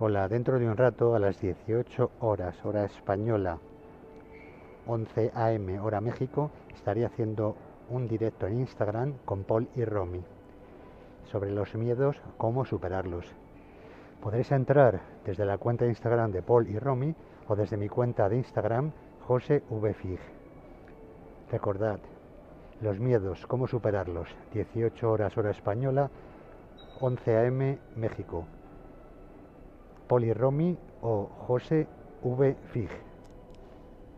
Hola, dentro de un rato a las 18 horas, hora española, 11 am, hora México, estaría haciendo un directo en Instagram con Paul y Romy sobre los miedos, cómo superarlos. Podréis entrar desde la cuenta de Instagram de Paul y Romy o desde mi cuenta de Instagram, José Fig. Recordad, los miedos, cómo superarlos. 18 horas hora española, 11 am México. Poli Romy o José V. Fig.